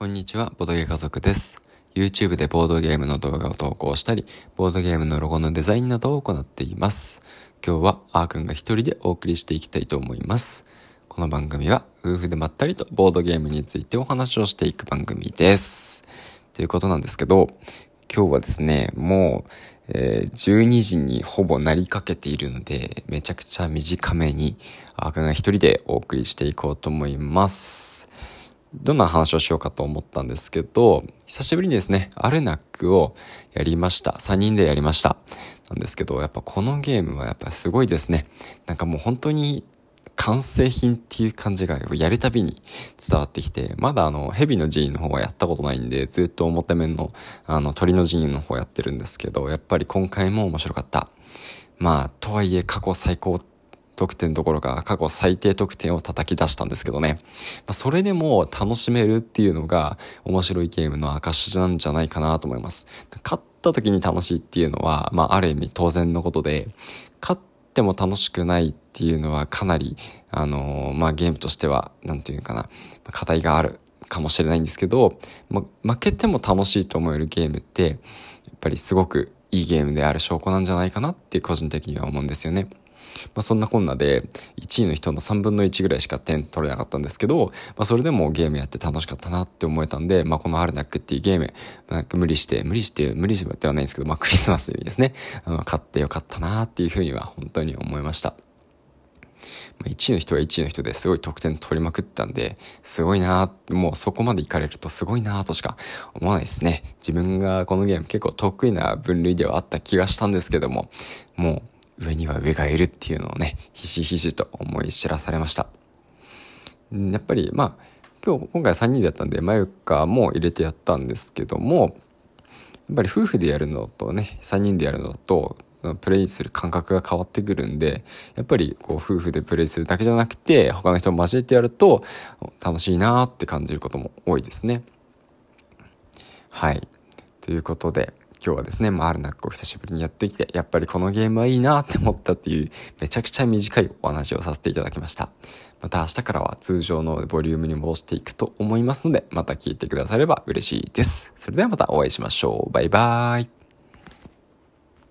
こんにちは、ボードゲ家族です。YouTube でボードゲームの動画を投稿したり、ボードゲームのロゴのデザインなどを行っています。今日はあーくんが一人でお送りしていきたいと思います。この番組は夫婦でまったりとボードゲームについてお話をしていく番組です。ということなんですけど、今日はですね、もう、えー12時にほぼなりかけているので、めちゃくちゃ短めに、あーくんが一人でお送りしていこうと思います。どんな話をしようかと思ったんですけど、久しぶりにですね、アルナックをやりました。3人でやりました。なんですけど、やっぱこのゲームはやっぱすごいですね。なんかもう本当に完成品っていう感じがやるたびに伝わってきて、まだあの、ヘビの寺院の方はやったことないんで、ずっと表面のあの、鳥の寺院の方やってるんですけど、やっぱり今回も面白かった。まあ、とはいえ過去最高得点どころか過去最低得点を叩き出したんですけどね。まあ、それでも楽しめるっていうのが面白いゲームの証なんじゃないかなと思います。勝った時に楽しいっていうのは、まあ、ある意味当然のことで、勝っても楽しくないっていうのはかなり、あのーまあ、ゲームとしては、なんていうかな、課題があるかもしれないんですけど、ま、負けても楽しいと思えるゲームって、やっぱりすごくいいゲームである証拠なんじゃないかなって個人的には思うんですよね。まあ、そんなこんなで1位の人の3分の1ぐらいしか点取れなかったんですけど、まあ、それでもゲームやって楽しかったなって思えたんで、まあ、このアルナックっていうゲーム、なんか無理して、無理して、無理してではないんですけど、まあ、クリスマスにですね、あの、買ってよかったなっていうふうには本当に思いました。1位の人は1位の人ですごい得点取りまくったんで、すごいなもうそこまでいかれるとすごいなとしか思わないですね。自分がこのゲーム結構得意な分類ではあった気がしたんですけども、もう上には上がいるっていうのをね、ひしひしと思い知らされました。やっぱりまあ、今日、今回3人でやったんで、まゆかも入れてやったんですけども、やっぱり夫婦でやるのとね、3人でやるのと、プレイする感覚が変わってくるんで、やっぱりこう夫婦でプレイするだけじゃなくて、他の人も交えてやると楽しいなーって感じることも多いですね。はい。ということで、今日はですね、まあ、アルナックを久しぶりにやってきて、やっぱりこのゲームはいいなって思ったっていう、めちゃくちゃ短いお話をさせていただきました。また明日からは通常のボリュームに戻していくと思いますので、また聞いてくだされば嬉しいです。それではまたお会いしましょう。バイバーイ。